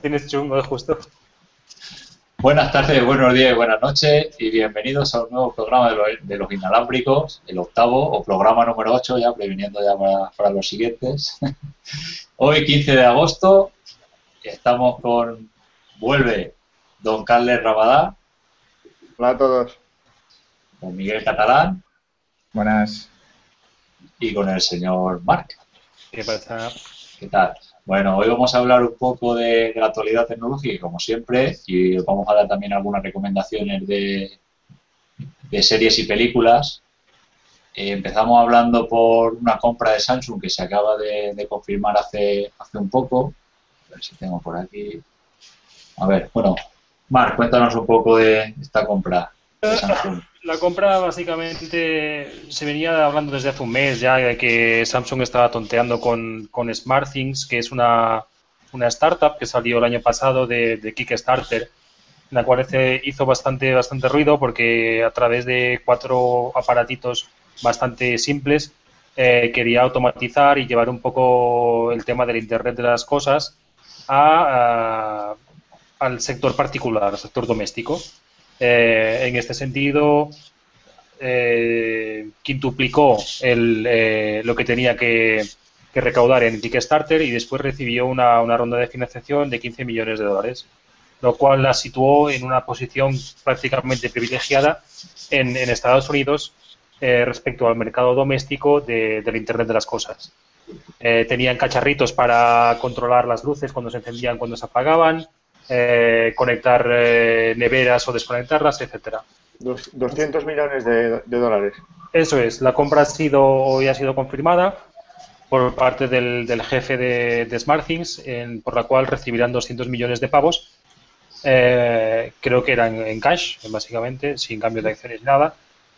Tienes chungo, justo. Buenas tardes, buenos días y buenas noches y bienvenidos a un nuevo programa de, lo- de los inalámbricos, el octavo o programa número 8 ya, previniendo ya para, para los siguientes. Hoy, 15 de agosto, estamos con, vuelve don Carles Rabadá, Hola a todos. con Miguel Catalán Buenas. y con el señor Marc. ¿Qué pasa? ¿Qué tal? Bueno, hoy vamos a hablar un poco de, la actualidad tecnológica, como siempre, y vamos a dar también algunas recomendaciones de, de series y películas. Eh, empezamos hablando por una compra de Samsung que se acaba de, de confirmar hace, hace un poco. A ver si tengo por aquí. A ver, bueno, Marc, cuéntanos un poco de esta compra de Samsung. La compra básicamente se venía hablando desde hace un mes ya de que Samsung estaba tonteando con, con SmartThings, que es una, una startup que salió el año pasado de, Kickstarter, en la cual hizo bastante, bastante ruido porque a través de cuatro aparatitos bastante simples eh, quería automatizar y llevar un poco el tema del Internet de las cosas a- al sector particular, al sector doméstico. Eh, en este sentido, eh, quintuplicó el, eh, lo que tenía que, recaudar en Kickstarter y después recibió una, ronda de financiación de 15 millones de dólares, lo cual la situó en una posición prácticamente privilegiada en, Estados Unidos eh, respecto al mercado doméstico de- del Internet de las Cosas. Tenían cacharritos para controlar las luces cuando se encendían, cuando se apagaban, eh, conectar eh, neveras o desconectarlas, etcétera. Dos- 200 millones de, de dólares. Eso es, la compra ha sido hoy ha sido confirmada por parte del, del jefe de, de SmartThings, en- por la cual recibirán 200 millones de pavos. Eh, creo que eran en cash, básicamente, sin cambio de acciones ni nada,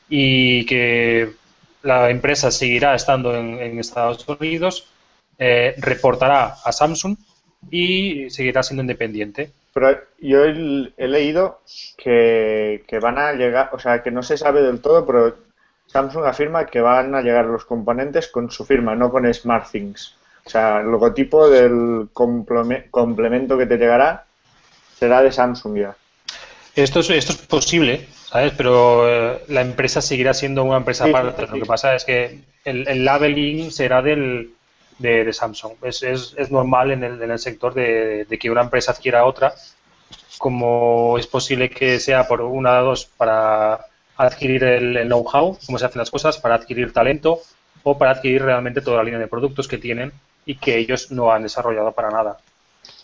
y que la empresa seguirá estando en, en Estados Unidos, eh, reportará a Samsung y seguirá siendo independiente. Pero yo he, he leído que, que van a llegar, o sea, que no se sabe del todo, pero Samsung afirma que van a llegar los componentes con su firma, no con SmartThings. O sea, el logotipo del compleme- complemento que te llegará será de Samsung ya. Esto es, esto es posible, ¿sabes? Pero eh, la empresa seguirá siendo una empresa Sí, aparte. sí, sí. Lo que pasa es que el, el labeling será del, de, de Samsung. Es, es, es normal en el, en el sector de, de que una empresa adquiera otra, como es posible que sea por una o dos para adquirir el, el know-how, cómo se hacen las cosas, para adquirir talento o para adquirir realmente toda la línea de productos que tienen y que ellos no han desarrollado para nada.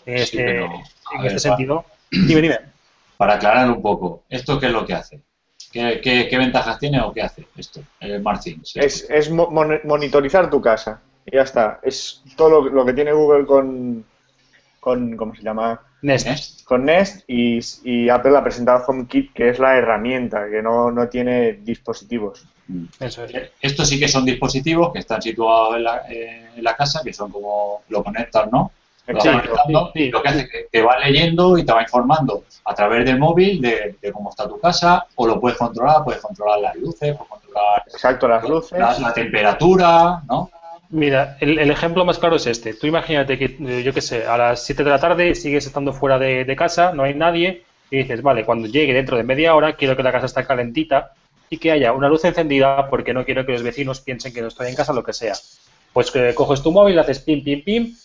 En Sí, este, pero, en ver, este sentido, dime, dime. Para aclarar un poco, ¿esto qué es lo que hace? ¿Qué, qué- qué ventajas tiene o qué hace esto? El SmartThings. Es, es mo- mon- monitorizar tu casa. Y ya está. Es todo lo, lo que tiene Google con, con ¿cómo se llama? Nest. Nest. Con Nest y, y Apple ha presentado HomeKit, que es la herramienta, que no, no tiene dispositivos. Eso es. Estos sí que son dispositivos que están situados en la, eh, en la casa, que son como lo conectas, ¿no? Lo vas Exacto. conectando sí, sí. y lo que hace es que te va leyendo y te va informando a través del móvil de, de cómo está tu casa, o lo puedes controlar, puedes controlar las luces, puedes controlar Exacto, las luces. la, la temperatura, ¿no? Mira, el, ejemplo más claro es este. Tú imagínate que, eh, yo qué sé, a las 7 de la tarde sigues estando fuera de, casa, no hay nadie, y dices, vale, cuando llegue dentro de media hora, quiero que la casa esté calentita y que haya una luz encendida porque no quiero que los vecinos piensen que no estoy en casa, lo que sea. Pues que coges tu móvil, haces pim, pim, pim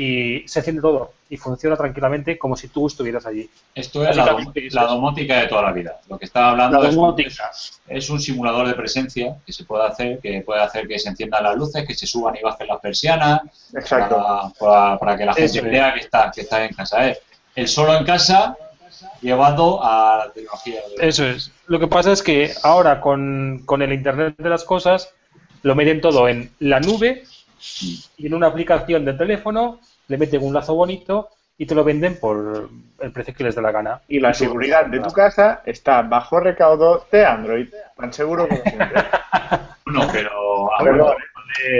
y se enciende todo y funciona tranquilamente como si tú estuvieras allí. Esto es la, dom- domótica de toda la vida. Lo que estaba hablando La es- domótica. es un simulador de presencia que se puede hacer, que puede hacer que se enciendan las luces, que se suban y bajen las persianas, Exacto. para, para- para que la gente Eso vea que está, que está en casa. Es el solo en casa llevado a la tecnología. de- Eso es. Lo que pasa es que ahora con, con el Internet de las Cosas lo meten todo en la nube y en una aplicación del teléfono le meten un lazo bonito y te lo venden por el precio que les dé la gana. Y la seguridad de tu casa está bajo recaudo de Android, tan seguro como siempre. No, pero... a Pero- ver,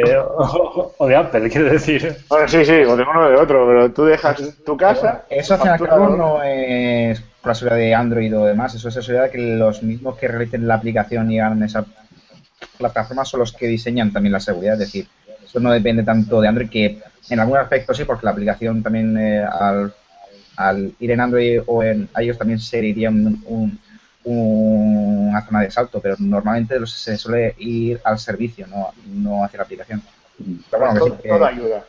De- o, o de Apple, quiero decir. Bueno, sí, sí, o de uno o de otro, pero tú dejas tu casa. Eso al fin cabo no es por la seguridad de Android o demás, eso es la seguridad de que los mismos que realicen la aplicación y hagan esa plataforma son los que diseñan también la seguridad, es decir, eso no depende tanto de Android que en algún aspecto sí, porque la aplicación también eh, al, al ir en Android o en iOS también se iría un, un- un- una zona de salto, pero normalmente se suele ir al servicio, no, no hacia la aplicación. Pero bueno, Todo, sí, que- todo ayuda.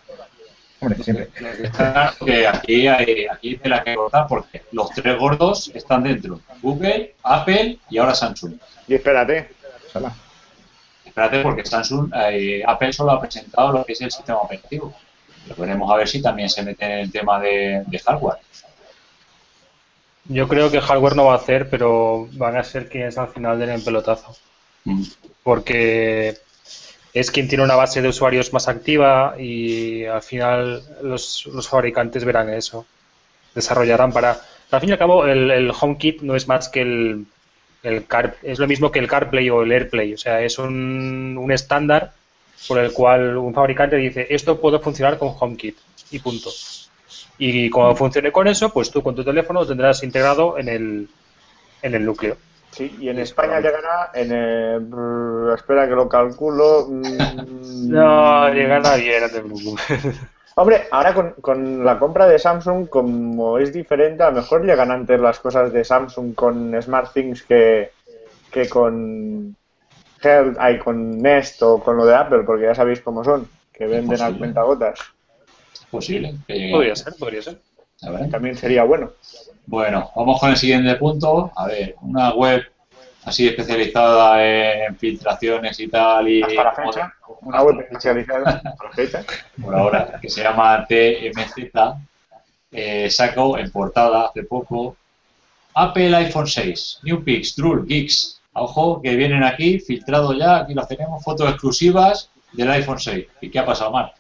hombre, siempre. Que aquí hay, aquí hay tela que cortar porque los tres gordos están dentro. Google, Apple y ahora Samsung. Y espérate, Sala. Espérate porque Samsung, eh, Apple solo ha presentado lo que es el sistema operativo. Lo veremos a ver si también se mete en el tema de, de hardware. Yo creo que hardware no va a hacer, pero van a ser quienes al final den el pelotazo. Mm. Porque es quien tiene una base de usuarios más activa y al final los, los fabricantes verán eso. Desarrollarán para... Al fin y al cabo, el, el HomeKit no es más que el, el Car, es lo mismo que el CarPlay o el AirPlay. O sea, es un, un estándar por el cual un fabricante dice esto puede funcionar con HomeKit y punto. Y cuando funcione con eso, pues tú con tu teléfono lo tendrás integrado en el, en el núcleo. sí, y en España llegará en el... espera que lo calculo. mm, No, llega nadie, no te preocupes. Hombre, ahora con, con la compra de Samsung, como es diferente, a lo mejor llegan antes las cosas de Samsung con SmartThings que, que con Health, ay, con Nest o con lo de Apple, porque ya sabéis cómo son, que venden a posible. cuentagotas. Es posible que. Podría ser, podría ser. A ver. También sería bueno. Bueno, vamos con el siguiente punto. A ver, una web así especializada en filtraciones y tal y Hasta la fecha, una web especializada hasta la fecha. por ahora que se llama TMZ eh, sacó en portada hace poco Apple iPhone 6 New Pics Drool Geeks ojo que vienen aquí filtrado ya aquí los tenemos fotos exclusivas del iPhone 6 ¿y qué ha pasado mal?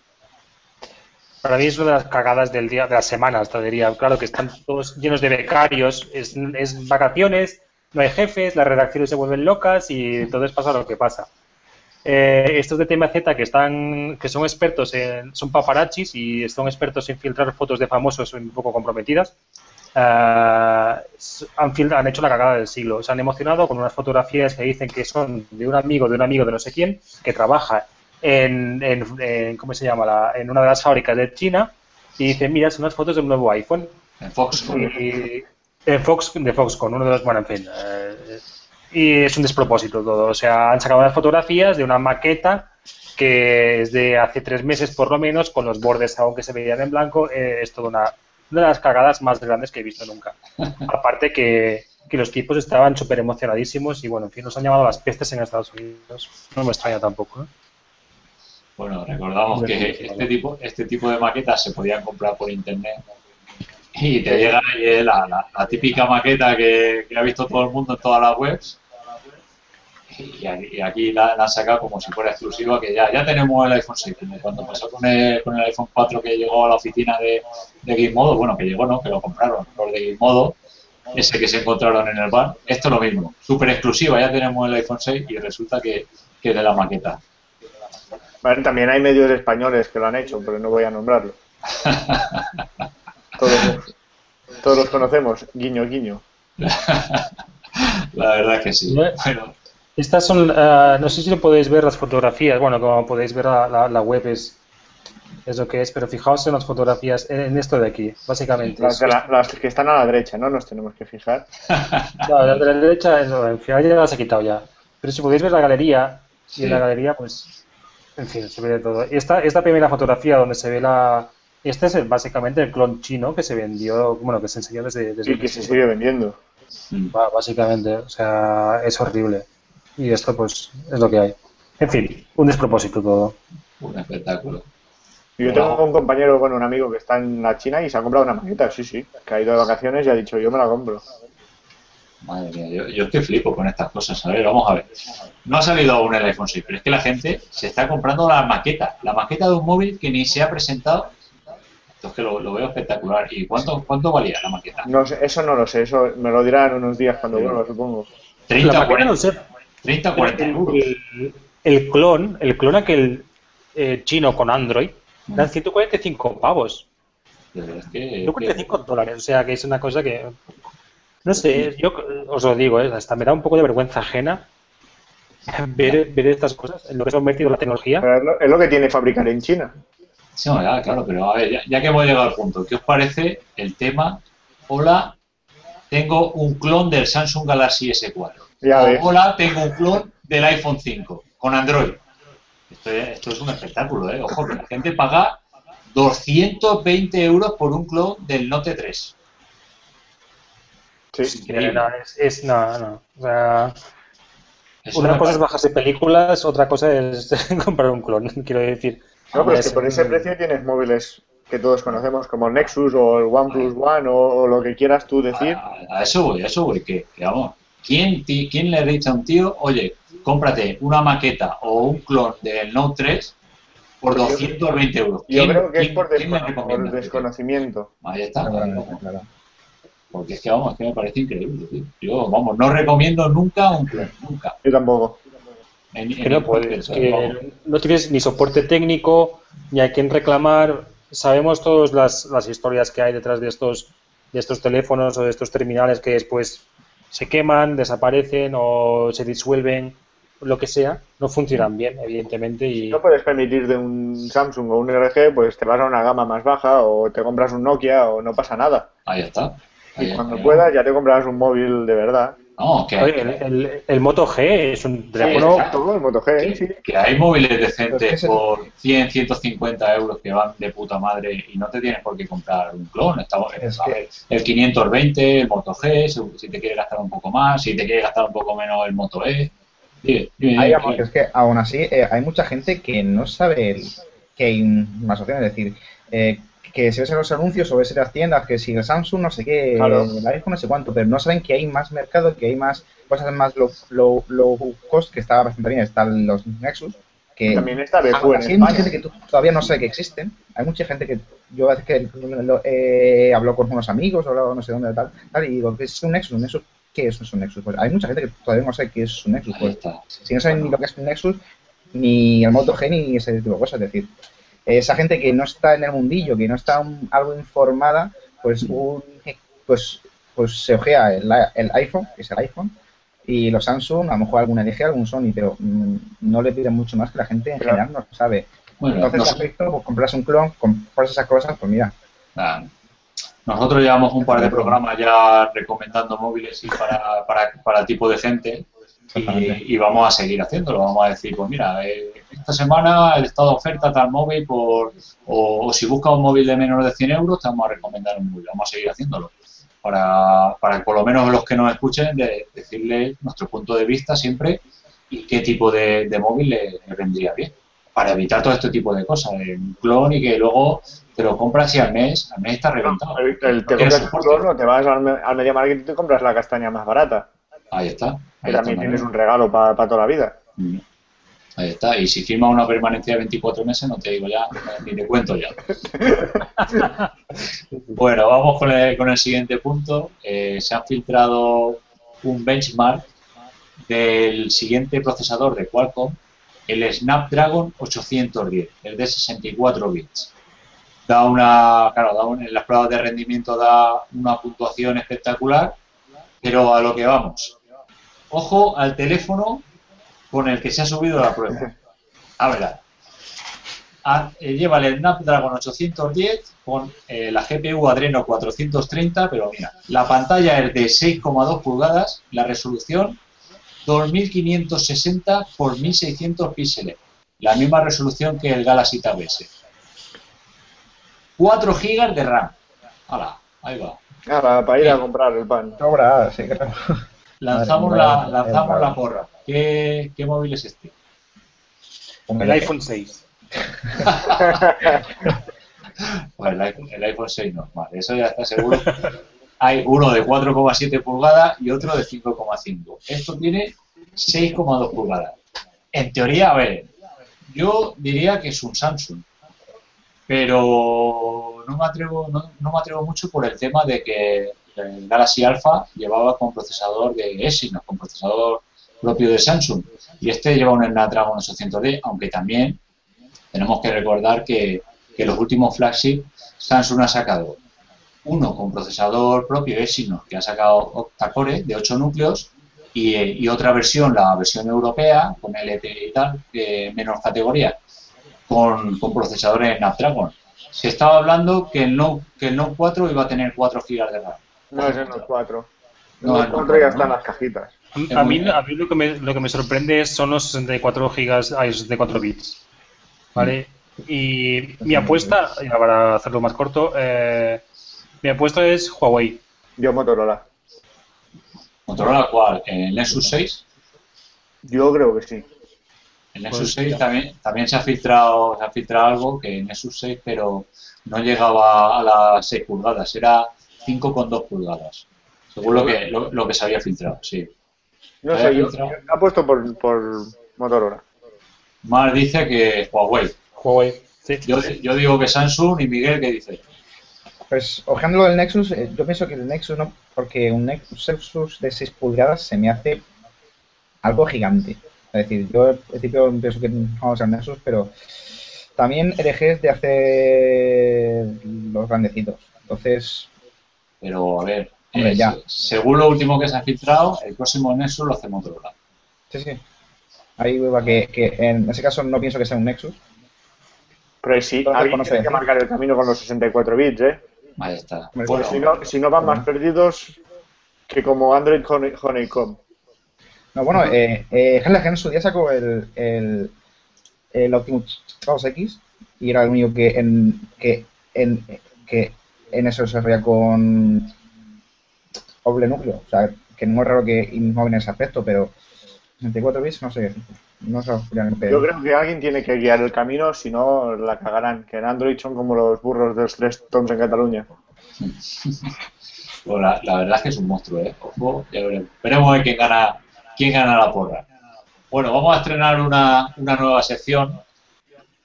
Para mí es una de las cagadas del día, de la semana, hasta diría. Claro que están todos llenos de becarios, es, es vacaciones, no hay jefes, las redacciones se vuelven locas y entonces pasa lo que pasa. Eh, estos de TMZ que están, que son expertos en, son paparachis y son expertos en filtrar fotos de famosos un poco comprometidas, eh, han, hecho la cagada del siglo. Se han emocionado con unas fotografías que dicen que son de un amigo de un amigo de no sé quién que trabaja en, en, en- ¿cómo se llama? La- en una de las fábricas de China y dicen, mira, son unas fotos de un nuevo iPhone. en Fox Y, en Fox, de Foxconn, uno de los, bueno, en fin. eh, y es un despropósito todo. O sea, han sacado unas fotografías de una maqueta que es de hace tres meses por lo menos, con los bordes aún que se veían en blanco. eh, es toda una, una de las cagadas más grandes que he visto nunca. Aparte que, que los tipos estaban súper emocionadísimos y bueno, en fin, nos han llamado las pestes en Estados Unidos. No me extraña tampoco. ¿eh? Bueno, recordamos que este tipo, este tipo de maquetas se podían comprar por internet y te llega ahí eh, la, la- la típica maqueta que, que ha visto todo el mundo en todas las webs. Y aquí, la, la han sacado como si fuera exclusiva que ya, ya tenemos el iPhone 6 como cuando pasó con el, con el iPhone 4 que llegó a la oficina de, de Gizmodo, bueno que llegó no, que lo compraron los de Gizmodo ese que se encontraron en el bar, esto es lo mismo, súper exclusiva, ya tenemos el iPhone 6 y resulta que, que de la maqueta. También hay medios españoles que lo han hecho, pero no voy a nombrarlo. Todos, todos los conocemos, guiño, guiño. La verdad que sí. Bueno. Estas son, eh, no sé si lo podéis ver las fotografías, bueno, como podéis ver la, la- la web es, es lo que es, pero fijaos en las fotografías, en, en esto de aquí, básicamente. Las, de la- las que están a la derecha, ¿no? Nos tenemos que fijar. No, la de la derecha, no, en final ya las he quitado ya. Pero si podéis ver la galería, y Sí. en la galería, pues, en fin, se ve de todo. Esta, esta primera fotografía donde se ve la... Este es el- básicamente el clon chino que se vendió, bueno, que se enseñó desde... desde Y que se sigue vendiendo. mm, Básicamente, o sea, es horrible. Y esto, pues, es lo que hay. En fin, un despropósito todo. un espectáculo. Y Yo tengo un compañero, bueno, un amigo que está en la China y se ha comprado una maqueta, sí, sí. Que ha ido de vacaciones y ha dicho, yo me la compro. Madre mía, yo, yo es que flipo con estas cosas. A ver, vamos a ver. No ha salido aún el iPhone 6, pero es que la gente se está comprando la maqueta. La maqueta de un móvil que ni se ha presentado. Entonces que lo, lo veo espectacular. ¿Y cuánto, cuánto valía la maqueta? No sé, eso no lo sé, eso me lo dirán unos días cuando Sí. vuelva, supongo. 30, La máquina 40, no sé. 30 40 euros. El, el clon, el clon aquel eh, chino con Android, eran 145 pavos. Es que- 145 dólares, o sea que es una cosa que. No sé, yo os lo digo, ¿eh? hasta me da un poco de vergüenza ajena ver, ver estas cosas, en lo que se ha convertido la tecnología. Pero es lo, es lo que tiene fabricar en China. Sí, no, ya, claro, pero a ver, ya, ya que hemos llegado al punto, ¿qué os parece el tema? Hola, tengo un clon del Samsung Galaxy S4. Ya O, ves. hola, tengo un clon del iPhone 5 con Android. Esto, es- esto es un espectáculo, ¿eh? Ojo, que la gente paga 220 euros por un clon del Note 3. Sí. Es Que increíble. no, es, es- no, no. O sea, Eso una cosa es bajarse películas, otra cosa es comprar un clon, quiero decir. No, pero es que por ese precio tienes móviles que todos conocemos como el Nexus o el OnePlus One o, o lo que quieras tú decir. A, a eso voy, a eso voy, que, que vamos. ¿Quién, ti- ¿Quién le dice a un tío, oye, cómprate una maqueta o un clon del Note 3 por Yo- 220 euros? Yo ¿Quién- creo que es por, desconocimiento. Ahí está, claro. porque es que vamos, es que me parece increíble. tío. Yo, vamos, no recomiendo nunca un clon, nunca. Yo tampoco. En- que en no puedes, que no tienes ni soporte técnico, ni a quién reclamar. Sabemos todas las, las historias que hay detrás de estos, de estos teléfonos o de estos terminales que después se queman, desaparecen o se disuelven, lo que sea. No funcionan bien, evidentemente. Si Y no puedes permitir de un Samsung o un LG, pues te vas a una gama más baja o te compras un Nokia o no pasa nada. Ahí está. Ahí- Y cuando ahí- puedas ya te comprarás un móvil de verdad. No, que, Oye, el, el- el Moto G es un Sí, teléfono. exacto, el Moto G, que- sí. que hay móviles decentes por 100, 150 euros que van de puta madre y no te tienes por qué comprar un clon. Estamos, Es a que- el 520, el Moto G, si te quieres gastar un poco más, si te quieres gastar un poco menos el Moto E. Que es que aún así eh, hay mucha gente que no sabe el- que hay más opciones. Es decir, eh, que si ves en los anuncios o ves en las tiendas que si el Samsung no sé qué, Claro. el iPhone no sé cuánto, pero no saben que hay más mercado, que hay más cosas más low, low, low cost, que está bastante bien. Están los Nexus, que También está en así hay mucha gente que tú todavía no sabe que existen. Hay mucha gente que yo a veces que lo- eh, hablo con unos amigos o no sé dónde tal, tal y digo, ¿qué es un Nexus? ¿Un Nexus? ¿Qué es un Nexus? Pues hay mucha gente que todavía no sabe qué es un Nexus. Pues si no saben ni lo que es un Nexus, ni el Moto G, ni ese tipo de cosas. Es decir, esa gente que no está en el mundillo, que no está un- algo informada, pues un, pues pues se ojea el, el iPhone, que es el iPhone, y los Samsung, a lo mejor algún LG, algún Sony, pero mm, no le piden mucho más que la gente en Claro. general no sabe. Bueno, Entonces, nos- al respecto, pues compras un clon, compras esas cosas, pues mira, Nada. Nosotros llevamos un par de programas ya recomendando móviles y para, para, para tipo de gente. Y, y vamos a seguir haciéndolo. Vamos a decir, pues mira, eh, esta semana el estado de oferta tal móvil por, o, o si buscas un móvil de menos de 100 euros te vamos a recomendar un móvil. Vamos a seguir haciéndolo. Para, para por lo menos los que nos escuchen de, decirles nuestro punto de vista siempre y qué tipo de, de móvil le, le vendría bien. Para evitar todo este tipo de cosas, eh, un clon y que luego te lo compras y al mes, al mes está reventado. El, el- te No compras soporte. clon o te vas al, al Media Market y te compras la castaña más barata. Ahí está. Que también está, tienes ¿no? un regalo para toda la vida. Mm. Ahí está. Y si firma una permanencia de 24 meses, no te digo ya, ni te cuento ya. bueno, vamos con el, con el siguiente punto. Eh, se ha filtrado un benchmark del siguiente procesador de Qualcomm, el Snapdragon 810, el de 64 bits. Da una, claro, da un- en las pruebas de rendimiento da una puntuación espectacular, pero a lo que vamos. Ojo al teléfono con el que se ha subido la prueba. A ver, a- eh, lleva el Snapdragon 810 con eh, la GPU Adreno 430, pero mira, la pantalla es de 6,2 pulgadas, la resolución 2560 por 1600 píxeles, la misma resolución que el Galaxy Tab S. 4 GB de RAM. Hala, ahí va. Nada, para ir a comprar el pan. sobra, sí, claro. Lanzamos, Madre la, lanzamos la porra. ¿Qué, ¿Qué móvil es este? El iPhone 6. Pues el iPhone, el iPhone 6 normal, eso ya está seguro. Hay uno de 4,7 pulgadas y otro de 5,5. Esto tiene 6,2 pulgadas. En teoría, a ver, yo diría que es un Samsung. pero no me atrevo, no, no me atrevo mucho por el tema de que el Galaxy Alpha llevaba con procesador de Exynos, con procesador propio de Samsung, y este lleva un Snapdragon 800D, aunque también tenemos que recordar que, los últimos flagship Samsung ha sacado uno con procesador propio Exynos, que ha sacado octa-core de 8 núcleos, y, otra versión, la versión europea, con LTE y tal, de menor categoría, con, con procesadores Snapdragon. Se estaba hablando que el Note, que el Note 4 iba a tener 4 GB de RAM. No, ese no es 4. No, el 4 cuatro, ya están las cajitas. Es A mí, a mí lo, que me, lo que me sorprende son los 64 gigas, ay, 64 bits. ¿Vale? Y mi apuesta, ya para hacerlo más corto, eh, mi apuesta es Huawei. Yo Motorola. ¿Motorola cuál? ¿El Nexus 6? Yo creo que sí. El Nexus Pues, 6 ya. también, también se ha filtrado se ha filtrado algo que el Nexus 6 pero no llegaba a las 6 pulgadas, era 5,2 pulgadas. Según lo que, lo, lo que se había filtrado, sí. No sé, filtrado. yo apuesto por, por Motorola. Mar dice que Huawei. Huawei. Sí. Yo, yo digo que Samsung y Miguel, ¿qué dice? Pues, ojeando lo del Nexus, eh, yo pienso que el Nexus no, porque un Nexus de 6 pulgadas se me hace algo gigante. Es decir, yo al principio pienso que no vamos a usar Nexus, pero también herejes de hacer los grandecitos. Entonces, Pero a ver, Hombre, eh, ya. según lo último que se ha filtrado, el próximo Nexus lo hace Motorola. sí, sí. Ahí va que, que en ese caso no pienso que sea un Nexus. Pero sí, tiene que marcar el camino con los 64 bits, ¿eh? Ahí está. Bueno, Porque si no, si no van más perdidos que como Android Honey- Honeycomb. No, bueno, eh, eh, en su día sacó el, el, el Optimus Chaos X y era el único que en, que en, que en eso se veía con doble núcleo. O sea, que no es raro que innove en ese aspecto, pero 64 bits no sé. No sé, Yo creo que alguien tiene que guiar el camino, si no la cagarán. Que en Android son como los burros de los tres toms en Cataluña. Bueno, la, la verdad es que es un monstruo, ¿eh? Ojo, ya veremos. Veremos ver quién gana, quién gana la porra. Bueno, vamos a estrenar una, una nueva sección.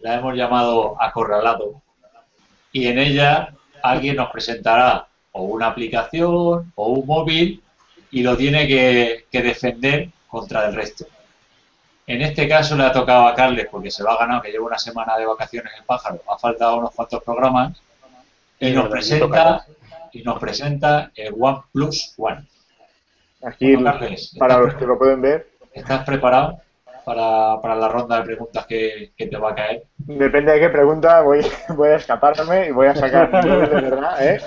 La hemos llamado Acorralado. Y en ella alguien nos presentará o una aplicación o un móvil y lo tiene que, que defender contra el resto. En este caso le ha tocado a Carles porque se lo ha ganado, que lleva una semana de vacaciones en pájaro. Ha faltado unos cuantos programas. Y nos presenta, y nos presenta el OnePlus One. Aquí, Bueno, Carles, para ¿estás, los que lo pueden ver, estás preparado para, para la ronda de preguntas que, que te va a caer? depende de qué pregunta, voy, voy a escaparme y voy a sacar de verdad, ¿eh?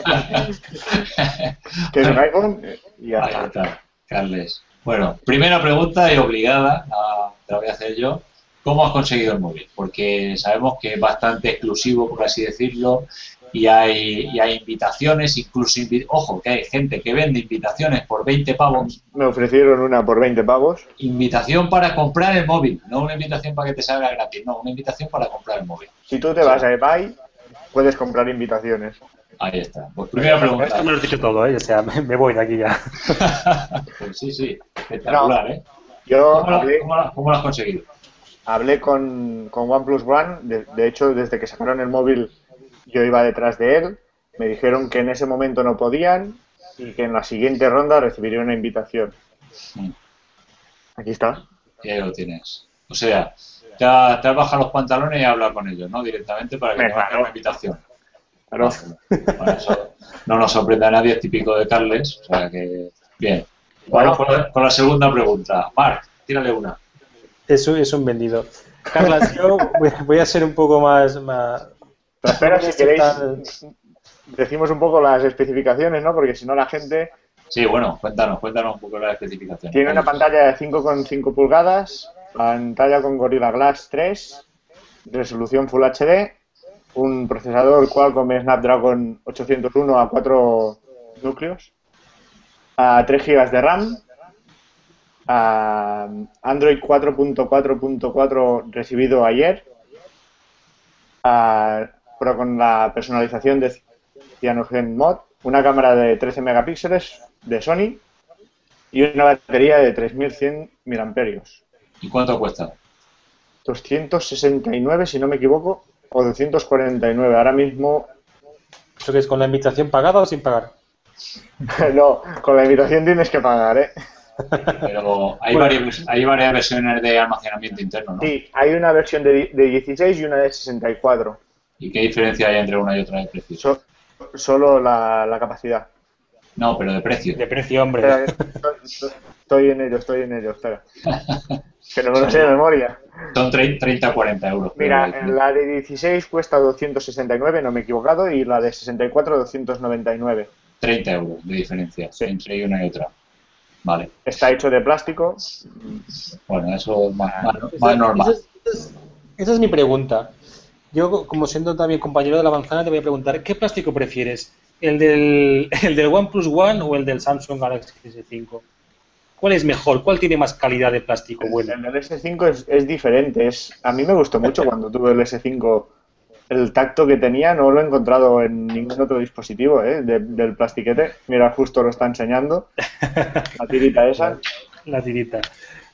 que es un iPhone y ya Ahí está. está, Carles. Bueno, primera pregunta y obligada, te la voy a hacer yo. ¿Cómo has conseguido el móvil? Porque sabemos que es bastante exclusivo, por así decirlo, y hay, y hay invitaciones, incluso, invi- ojo, que hay gente que vende invitaciones por 20 pavos, Me ofrecieron una por 20 pavos. invitación para comprar el móvil, no una invitación para que te salga gratis, no, una invitación para comprar el móvil. Si tú te vas a eBay, puedes comprar invitaciones. Ahí está. Pues primera Esto pregunta. me lo has dicho todo, ¿eh? O sea, me, me voy de aquí ya. Pues sí, sí, espectacular, ¿eh? Yo ¿Cómo lo, hablé, cómo lo- cómo lo has conseguido? hablé con, con OnePlus One, de, de hecho, desde que sacaron el móvil, yo iba detrás de él. Me dijeron que en ese momento no podían y que en la siguiente ronda recibiría una invitación. Mm. Aquí está. Y ahí lo tienes. O sea, te, ha- te has bajado los pantalones y has hablado con ellos, ¿no? Directamente para que Me te hagan una invitación. Claro. Bueno, eso no nos sorprende a nadie, es típico de Carles. O sea que, bien. Bueno. Vamos con la, con la segunda pregunta. Marc, tírale una. Eso es un vendido. Carlas, yo voy, voy a ser un poco más... más Pero espera, si queréis, decimos un poco las especificaciones, ¿no? Porque si no, la gente Sí, bueno, cuéntanos, cuéntanos un poco las especificaciones. tiene una pantalla de 5,5 pulgadas, pantalla con Gorilla Glass 3, resolución Full HD, un procesador Qualcomm Snapdragon 801 a 4 núcleos, a 3 GB de RAM, a Android 4.4.4 recibido ayer, a- pero con la personalización de Cyanogen Mod, una cámara de 13 megapíxeles de Sony y una batería de 3100 mAh. ¿Y cuánto cuesta? 269, si no me equivoco. o 249. Ahora mismo, ¿Eso que es con la invitación pagada o sin pagar? no, con la invitación tienes que pagar, ¿eh? Pero hay, Bueno. varias, hay varias versiones de almacenamiento interno, ¿no? Sí, hay una versión de, de 16 y una de 64. ¿Y qué diferencia hay entre una y otra de precio? So- solo la, la capacidad. No, pero de precio. De precio, hombre. Espera, estoy, estoy en ello, estoy en ello, espera. Que no me lo sé de memoria. Son 30-40 euros. Mira, la de 16 cuesta 269, no me he equivocado, y la de 64 299. 30 euros de diferencia Sí. entre una y otra. Vale. Está hecho de plástico. Bueno, eso es más, más- Esa- más normal. Esa, es- esa es- esa es mi pregunta. Yo, como siendo también compañero de la manzana, te voy a preguntar, ¿qué plástico prefieres? ¿El del, el del OnePlus One o el del Samsung Galaxy S5? ¿Cuál es mejor? ¿Cuál tiene más calidad de plástico bueno? El del S5 es, es diferente. Es, a mí me gustó mucho cuando tuve el S5. El tacto que tenía no lo he encontrado en ningún otro dispositivo ¿eh? de- del plastiquete. Mira, justo lo está enseñando. La tirita esa. La tirita.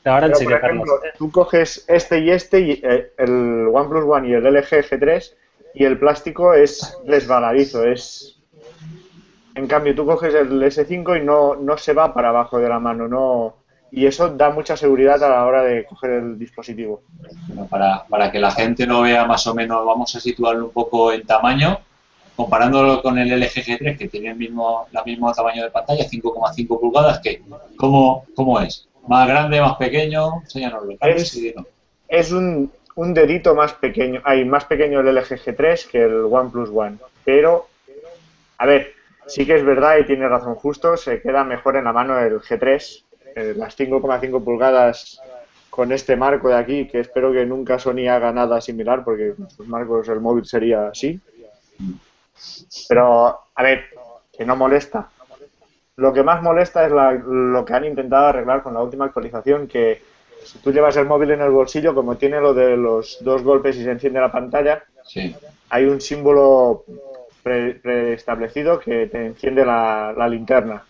Ahora en Pero, serio, por ejemplo, Carlos. tú coges este y este, y, eh, el OnePlus One y el LG G3, y el plástico es resbaladizo. Es... En cambio, tú coges el S5 y no, no se va para abajo de la mano. no Y eso da mucha seguridad a la hora de coger el dispositivo. Bueno, para, para que la gente lo vea más o menos, vamos a situarlo un poco en tamaño, comparándolo con el LG G3, que tiene el mismo, el mismo tamaño de pantalla, 5,5 pulgadas, que ¿cómo, ¿cómo es? ¿Más grande, más pequeño? Enséñanos los cambios Es-. Es un, un dedito más pequeño. Hay más pequeño el LG G3 que el OnePlus One. Pero, a ver, sí que es verdad y tiene razón justo, se queda mejor en la mano el G3. eh, las 5,5 pulgadas con este marco de aquí, que espero que nunca Sony haga nada similar, porque con sus marcos el móvil sería así. Pero, a ver, que no molesta. Lo que más molesta es la- lo que han intentado arreglar con la última actualización, que si tú llevas el móvil en el bolsillo, como tiene lo de los dos golpes y se enciende la pantalla, Sí. hay un símbolo pre- preestablecido que te enciende la, la linterna.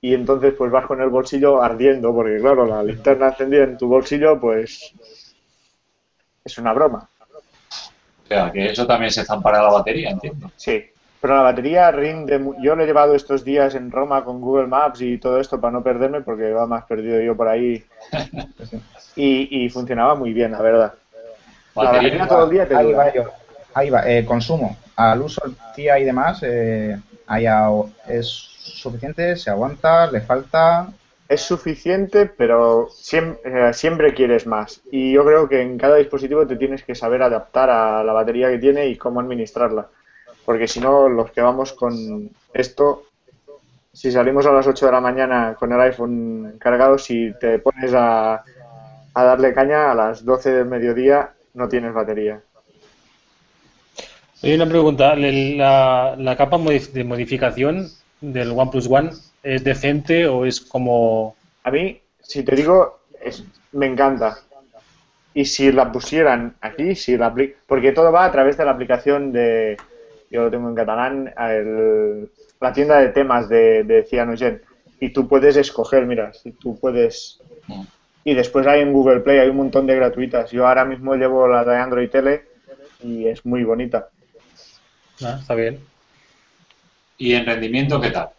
Y entonces pues vas con el bolsillo ardiendo, porque claro, la linterna encendida en tu bolsillo pues es una broma. O sea, que eso también se zampara la batería, entiendo. Sí, pero la batería rinde. Yo lo he llevado estos días en Roma con Google Maps y todo esto para no perderme, porque va más perdido yo por ahí. Y, y funcionaba muy bien, la verdad. La Batería, todo el día te ahí dura. va yo. Ahí va, eh, consumo. Al uso del día y demás, eh, es suficiente, se aguanta, le falta. Es suficiente, pero siempre, siempre quieres más. Y yo creo que en cada dispositivo te tienes que saber adaptar a la batería que tiene y cómo administrarla. Porque si no, los que vamos con esto, si salimos a las 8 de la mañana con el iPhone cargado, si te pones a, a darle caña a las 12 del mediodía, no tienes batería. Hay una pregunta. ¿el- ¿La, la capa modif- de modificación del OnePlus One es decente o es como... A mí, si te digo, es- me encanta. Y si la pusieran aquí, si la porque todo va a través de la aplicación de, yo lo tengo en catalán, el- la tienda de temas de, de Cyanogen. Y tú puedes escoger, mira, si tú puedes... Y después hay en Google Play, hay un montón de gratuitas. Yo ahora mismo llevo la de Android Tele y es muy bonita. Ah, está bien. ¿Y en rendimiento qué tal?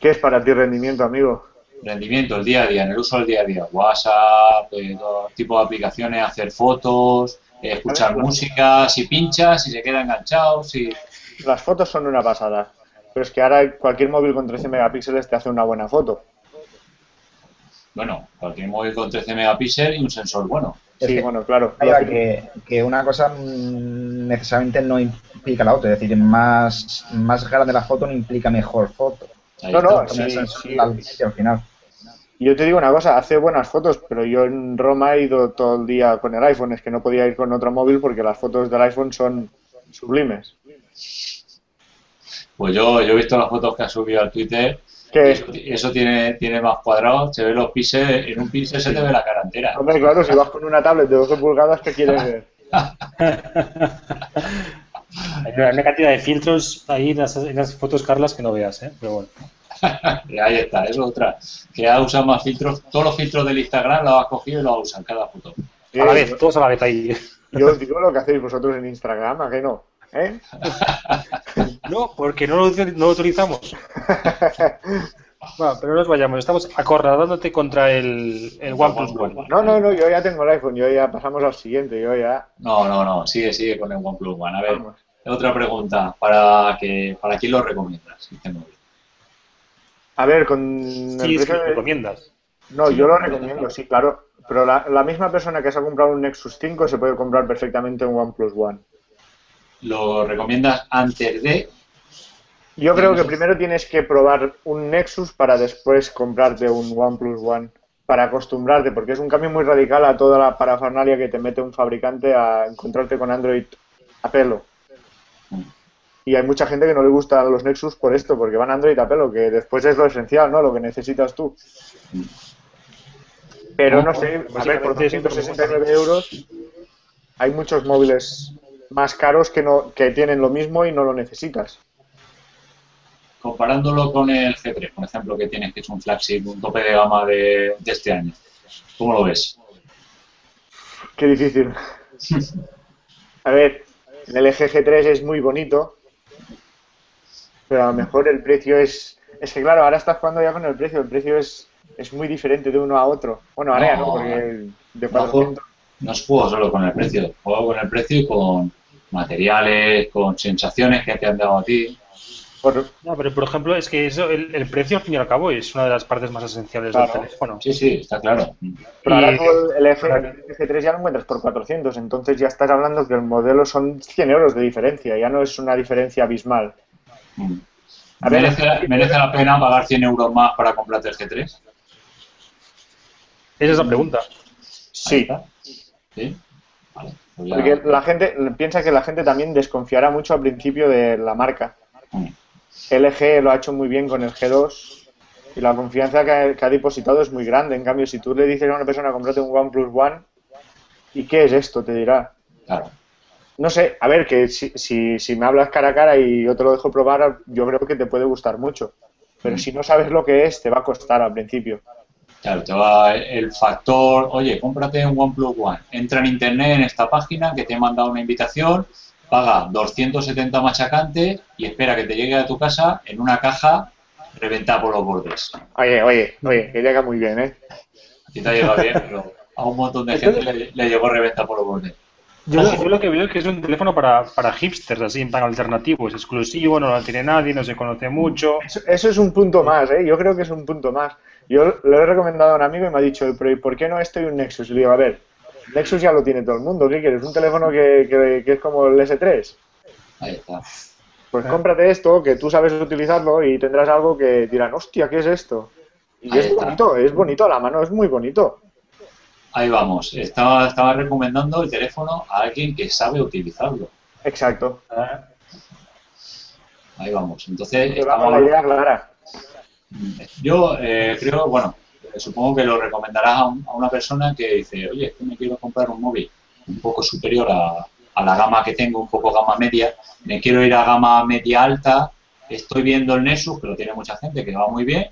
¿Qué es para ti rendimiento, amigo? Rendimiento, el día a día, en el uso del día a día. WhatsApp, eh, todo tipo de aplicaciones, hacer fotos, escuchar A ver, música, si pinchas, si se queda enganchado, si... Las fotos son una pasada. Pero es que ahora cualquier móvil con 13 megapíxeles te hace una buena foto. Bueno, cualquier móvil con 13 megapíxeles y un sensor bueno. Es Sí, que- bueno, claro. Que, que una cosa mm, necesariamente no implica la otra. Es decir, más, más grande la foto no implica mejor foto. Ahí No, está. no, sí, al final. Y yo te digo una cosa, hace buenas fotos, pero yo en Roma he ido todo el día con el iPhone, es que no podía ir con otro móvil porque las fotos del iPhone son sublimes. Pues yo, yo he visto las fotos que ha subido al Twitter eso, eso tiene, tiene más cuadrados, se ve los píxeles, en un píxel se te ve la cara entera. hombre, claro, si vas con una tablet de 12 pulgadas, ¿qué quieres ver? Hay una, una cantidad de filtros ahí en las, en las fotos, Carlas, que no veas, ¿eh? Pero bueno. Y ahí está, es otra. Que ha usado más filtros, todos los filtros del Instagram los ha cogido y los ha usado en cada foto. A la vez, todos a la vez ahí. Yo os digo lo que hacéis vosotros en Instagram, ¿a qué no? ¿Eh? No, porque no lo, no lo utilizamos. Bueno, pero no nos vayamos, estamos acorralándote contra el, el OnePlus One. No, no, no, yo ya tengo el iPhone, yo ya pasamos al siguiente, yo ya... No, no, no, sigue, sigue con el OnePlus One. A ver, Vamos. otra pregunta. ¿Para, que, para quién lo recomiendas? este móvil? A ver, con Sí, es que lo recomiendas. No, yo lo recomiendo, sí, claro. Pero la, la misma persona que se ha comprado un Nexus 5 se puede comprar perfectamente un OnePlus One. ¿Lo recomiendas antes de? Yo creo que primero tienes que probar un Nexus para después comprarte un OnePlus One. Para acostumbrarte, porque es un cambio muy radical a toda la parafernalia que te mete un fabricante a encontrarte con Android a pelo. Y hay mucha gente que no le gustan los Nexus por esto, porque van Android a pelo, que después es lo esencial, ¿no? Lo que necesitas tú. Pero no sé, a ver, por Básicamente es 269 euros hay muchos móviles más caros que, no, que tienen lo mismo y no lo necesitas. Comparándolo con el G3, por ejemplo, que tienes que es un flagship, un tope de gama de, de este año. ¿Cómo lo ves? Qué difícil. A ver, el LG G3 es muy bonito, pero a lo mejor el precio es... Es que claro, ahora estás jugando ya con el precio, el precio es, es muy diferente de uno a otro. Bueno, ahora ya no, No, porque de no, 400... No es juego solo con el precio, juego con el precio y con materiales, con sensaciones que te han dado a ti. por- No, pero por ejemplo, es que eso, el, el precio al fin y al cabo es una de las partes más esenciales Claro. del teléfono. Sí, sí, está claro. pero ahora Y- tú el LG, el G3 ya lo encuentras por 400, entonces ya estás hablando que el modelo son 100 euros de diferencia, ya no es una diferencia abismal. A ver, ¿Merece, merece la pena pagar 100 euros más para comprarte el G3? Esa es la pregunta. Sí, está. ¿Sí? Vale. pues ya- porque la gente piensa que la gente también desconfiará mucho al principio de la marca. Mm. LG lo ha hecho muy bien con el G2 y la confianza que ha, que ha depositado es muy grande. En cambio, si tú le dices a una persona comprate un OnePlus One, ¿y qué es esto? Te dirá. Claro. No sé, a ver, que si, si, si me hablas cara a cara y yo te lo dejo probar, yo creo que te puede gustar mucho. Pero si no sabes lo que es, te va a costar al principio. Claro, te va el factor, oye, cómprate un OnePlus One, entra en internet en esta página que te he mandado una invitación, paga 270 machacantes y espera que te llegue a tu casa en una caja reventada por los bordes. Oye, oye, oye, que llega muy bien, ¿eh? Ti te ha llegado bien, pero a un montón de gente le, le llegó reventada por los bordes. Yo, lo- yo lo que veo es que es un teléfono para, para hipsters, así, en plan alternativo. Es exclusivo, no lo tiene nadie, no se conoce mucho. Eso, eso es un punto más, ¿eh? Yo creo que es un punto más. Yo lo he recomendado a un amigo y me ha dicho, pero ¿y por qué no esto y un Nexus? Y le digo, a ver, Nexus ya lo tiene todo el mundo, ¿qué quieres? ¿Un teléfono que, que- que es como el S3? Ahí está. Pues cómprate esto, que tú sabes utilizarlo y tendrás algo que dirán, hostia, ¿qué es esto? Y Ahí es está. bonito, es bonito, a la mano es muy bonito. Ahí vamos. Estaba, estaba recomendando el teléfono a alguien que sabe utilizarlo. Exacto. Ahí vamos. Entonces, Te la idea clara. Yo eh, creo, bueno, supongo que lo recomendarás a, un- a una persona que dice, oye, es que me quiero comprar un móvil un poco superior a, a la gama que tengo, un poco gama media, me quiero ir a gama media alta, estoy viendo el Nexus, que lo tiene mucha gente, que va muy bien,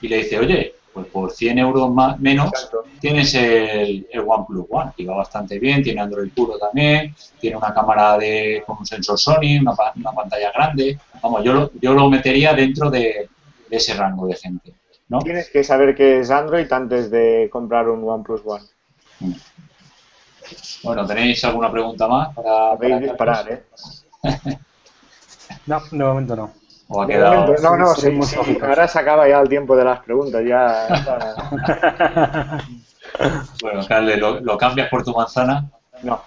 y le dice, oye, pues por 100 euros más, menos Exacto. tienes el, el OnePlus One, que va bastante bien, tiene Android puro también, tiene una cámara de, con un sensor Sony, una, pa- una pantalla grande, vamos, yo lo, yo lo metería dentro de, de ese rango de gente, ¿no? Tienes que saber qué es Android antes de comprar un OnePlus One. Bueno, ¿tenéis alguna pregunta más para, Podéis para disparar? ¿eh? No, de momento no. ¿O ha De quedado? momento, no, no, sí, sí, muy sí, flojitos. ahora se acaba ya el tiempo de las preguntas, ya... Bueno, Carles, ¿lo, lo cambias por tu manzana? No,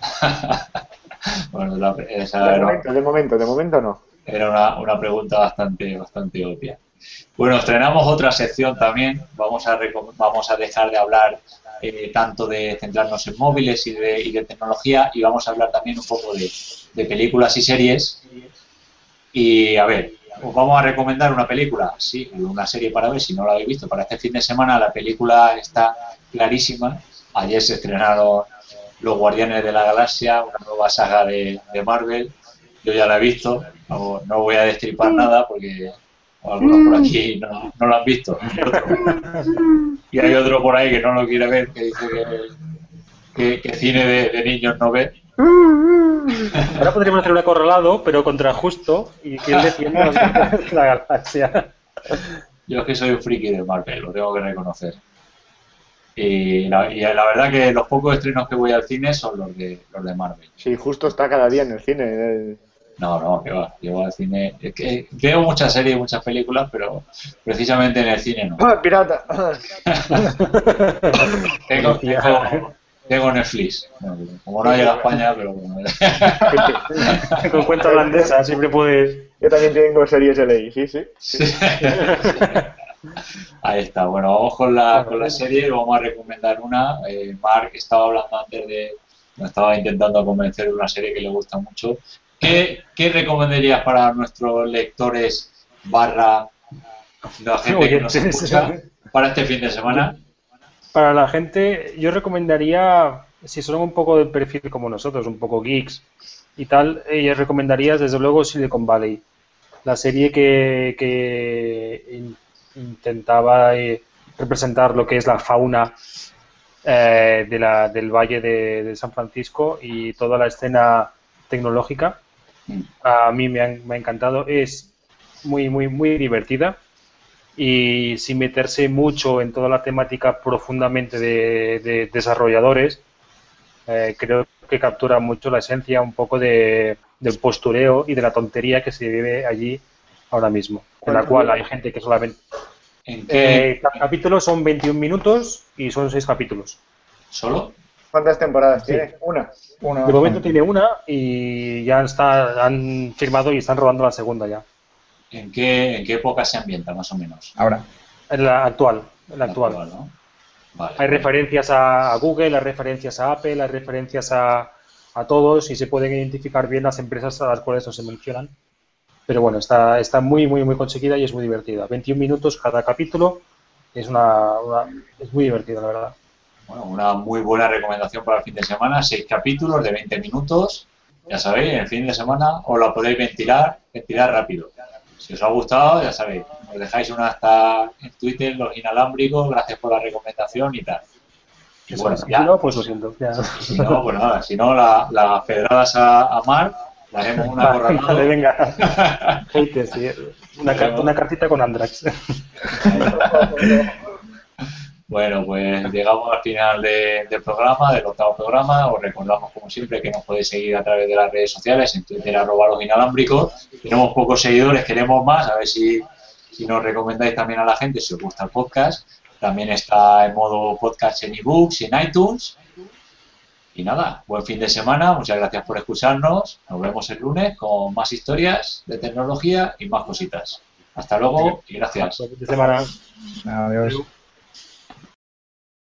Bueno, la- esa de era, momento, de momento, de momento no. era una, una pregunta bastante, bastante obvia. Bueno, estrenamos otra sección también. Vamos a, vamos a dejar de hablar eh, tanto de centrarnos en móviles y de, y de tecnología y vamos a hablar también un poco de, de películas y series. Y a ver, os vamos a recomendar una película, sí, una serie para ver si no la habéis visto. Para este fin de semana la película está clarísima. Ayer se estrenaron Los Guardianes de la Galaxia, una nueva saga de, de Marvel. Yo ya la he visto, no, no voy a destripar nada porque algunos por aquí no, no lo han visto. Y, hay otro por ahí que no lo quiere ver, que dice que, que, que cine de, de niños no ve. Ahora podríamos hacer un acorralado, pero contra justo, y que él defienda los Guardianes de la galaxia. Yo es que soy un friki de Marvel, lo tengo que reconocer. Y la, y la verdad que los pocos estrenos que voy al cine son los de, los de Marvel. Sí, justo está cada día en el cine. eh. No, no, que va, yo voy al cine. Es que veo muchas series y muchas películas, pero precisamente en el cine no. ¡Ah, pirata! Tengo, tengo, tengo Netflix. Bueno, como no llega a España, pero bueno. Con cuenta holandesa siempre puedes. Yo también tengo series LI, sí, sí. Sí. Ahí está. Bueno, vamos con la, con la serie. Vamos a recomendar una. Eh, Mark estaba hablando antes de. Me estaba intentando convencer de una serie que le gusta mucho. ¿Qué, qué recomendarías para nuestros lectores barra la gente que nos escucha para este fin de semana? Para la gente, yo recomendaría, si son un poco de perfil como nosotros, un poco geeks y tal, eh, yo recomendaría desde luego Silicon Valley, la serie que, que in- intentaba eh, representar lo que es la fauna eh, de la, del Valle de, de San Francisco y toda la escena tecnológica. A mí me, han- me ha encantado, es muy, muy, muy divertida y sin meterse mucho en toda la temática profundamente de, de desarrolladores, eh, creo que captura mucho la esencia un poco de, del postureo y de la tontería que se vive allí ahora mismo, en la cual hay gente que solamente... ¿En qué? Eh, cada capítulo son 21 minutos y son 6 capítulos. ¿Solo? ¿Cuántas temporadas Sí. tiene? Una. Uno- De momento tiene una y ya está, han firmado y están rodando la segunda ya. ¿En qué, ¿En qué época se ambienta, más o menos? Ahora. En la actual, en la actual. ¿no? Vale. Hay referencias a, Google, hay referencias a Apple, hay referencias a, a todos y se pueden identificar bien las empresas a las cuales no se mencionan. Pero bueno, está, está muy, muy, muy conseguida y es muy divertida. 21 minutos cada capítulo. Es, una, una- es muy divertida, la verdad. Bueno, una muy buena recomendación para el fin de semana. Seis capítulos de 20 minutos. Ya sabéis, en el fin de semana os la podéis ventilar, ventilar rápido. Si os ha gustado, ya sabéis, os dejáis una hasta en Twitter, los inalámbricos, gracias por la recomendación y tal. Y Eso bueno, ya, Si no, pues lo siento. ya. si no, pues nada, si no, la- las pedradas a, a Mar, le haremos una Vale, corralada. venga. Haters, sí. Una, una cartita con Andrax. Bueno, pues llegamos al final de- del programa, del octavo programa. Os recordamos, como siempre, que nos podéis seguir a través de las redes sociales, en Twitter, arroba los inalámbricos. Tenemos pocos seguidores, queremos más, a ver si, si nos recomendáis también a la gente, si os gusta el podcast. También está en modo podcast en ebooks y en iTunes. Y nada, buen fin de semana, muchas gracias por escucharnos. Nos vemos el lunes con más historias de tecnología y más cositas. Hasta luego y gracias. De semana. Adiós.